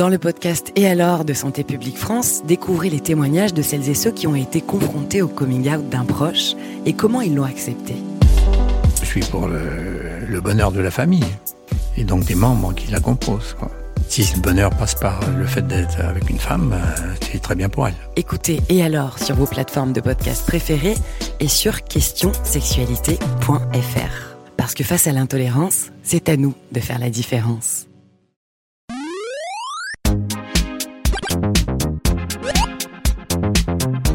Dans le podcast Et alors de Santé publique France, découvrez les témoignages de celles et ceux qui ont été confrontés au coming out d'un proche et comment ils l'ont accepté. Je suis pour le, bonheur de la famille et donc des membres qui la composent. Si le bonheur passe par le fait d'être avec une femme, euh, c'est très bien pour elle. Écoutez Et alors sur vos plateformes de podcast préférées et sur questionsexualité.fr. Parce que face à l'intolérance, c'est à nous de faire la différence.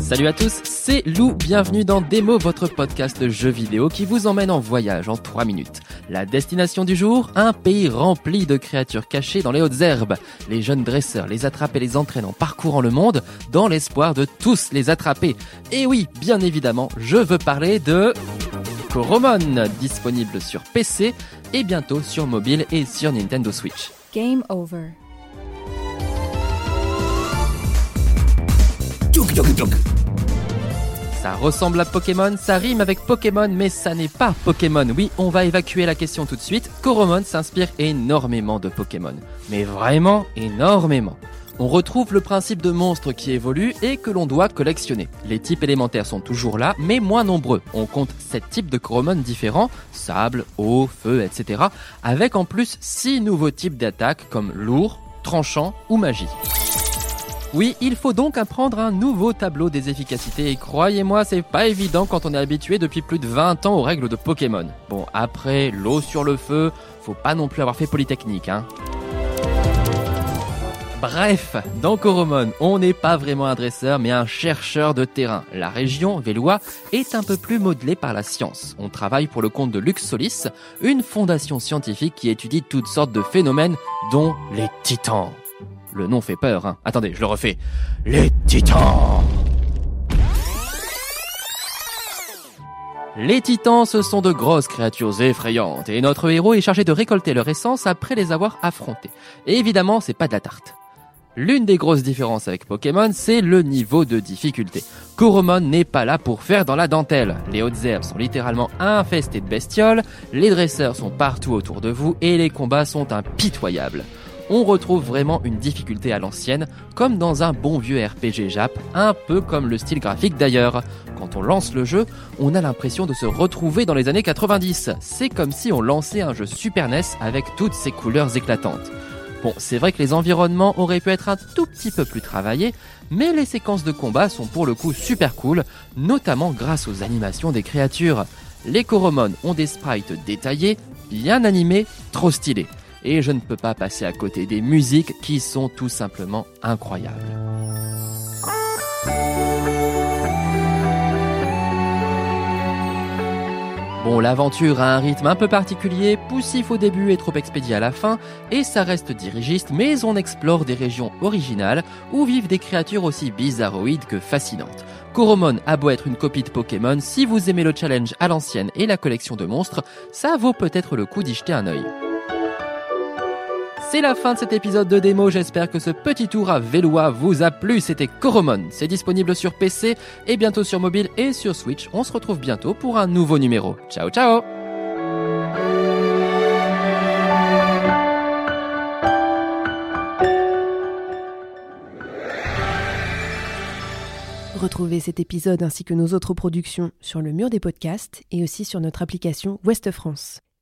Salut à tous, c'est Lou, bienvenue dans Démo, votre podcast de jeux vidéo qui vous emmène en voyage en 3 minutes. La destination du jour, un pays rempli de créatures cachées dans les hautes herbes. Les jeunes dresseurs les attrapent et les entraînent en parcourant le monde dans l'espoir de tous les attraper. Et oui, bien évidemment, je veux parler de... Coromon, disponible sur PC et bientôt sur mobile et sur Nintendo Switch. Game over. Ça ressemble à Pokémon, ça rime avec Pokémon, mais ça n'est pas Pokémon. Oui, on va évacuer la question tout de suite. Coromon s'inspire énormément de Pokémon. Mais vraiment énormément. On retrouve le principe de monstre qui évolue et que l'on doit collectionner. Les types élémentaires sont toujours là, mais moins nombreux. On compte 7 types de Coromon différents, sable, eau, feu, etc. Avec en plus 6 nouveaux types d'attaques comme lourd, tranchant ou magie. Oui, il faut donc apprendre un nouveau tableau des efficacités et croyez-moi, c'est pas évident quand on est habitué depuis plus de 20 ans aux règles de Pokémon. Bon, après, l'eau sur le feu, faut pas non plus avoir fait Polytechnique, hein. Bref, dans Coromon, on n'est pas vraiment un dresseur, mais un chercheur de terrain. La région, Vélois, est un peu plus modelée par la science. On travaille pour le compte de Luxolis, une fondation scientifique qui étudie toutes sortes de phénomènes, dont les titans. Le nom fait peur, hein. Attendez, je le refais. Les titans Les titans, ce sont de grosses créatures effrayantes, et notre héros est chargé de récolter leur essence après les avoir affrontés. Et évidemment, c'est pas de la tarte. L'une des grosses différences avec Pokémon, c'est le niveau de difficulté. Coromon n'est pas là pour faire dans la dentelle. Les hautes herbes sont littéralement infestées de bestioles, les dresseurs sont partout autour de vous, et les combats sont impitoyables on retrouve vraiment une difficulté à l'ancienne, comme dans un bon vieux RPG Jap, un peu comme le style graphique d'ailleurs. Quand on lance le jeu, on a l'impression de se retrouver dans les années 90. C'est comme si on lançait un jeu Super NES avec toutes ses couleurs éclatantes. Bon, c'est vrai que les environnements auraient pu être un tout petit peu plus travaillés, mais les séquences de combat sont pour le coup super cool, notamment grâce aux animations des créatures. Les Coromon ont des sprites détaillés, bien animés, trop stylés et je ne peux pas passer à côté des musiques qui sont tout simplement incroyables. Bon, l'aventure a un rythme un peu particulier, poussif au début et trop expédié à la fin, et ça reste dirigiste, mais on explore des régions originales où vivent des créatures aussi bizarroïdes que fascinantes. Coromon a beau être une copie de Pokémon, si vous aimez le challenge à l'ancienne et la collection de monstres, ça vaut peut-être le coup d'y jeter un œil. C'est la fin de cet épisode de démo, j'espère que ce petit tour à Vélois vous a plu, c'était Coromon, c'est disponible sur PC et bientôt sur mobile et sur Switch, on se retrouve bientôt pour un nouveau numéro. Ciao ciao! Retrouvez cet épisode ainsi que nos autres productions sur le mur des podcasts et aussi sur notre application Ouest France.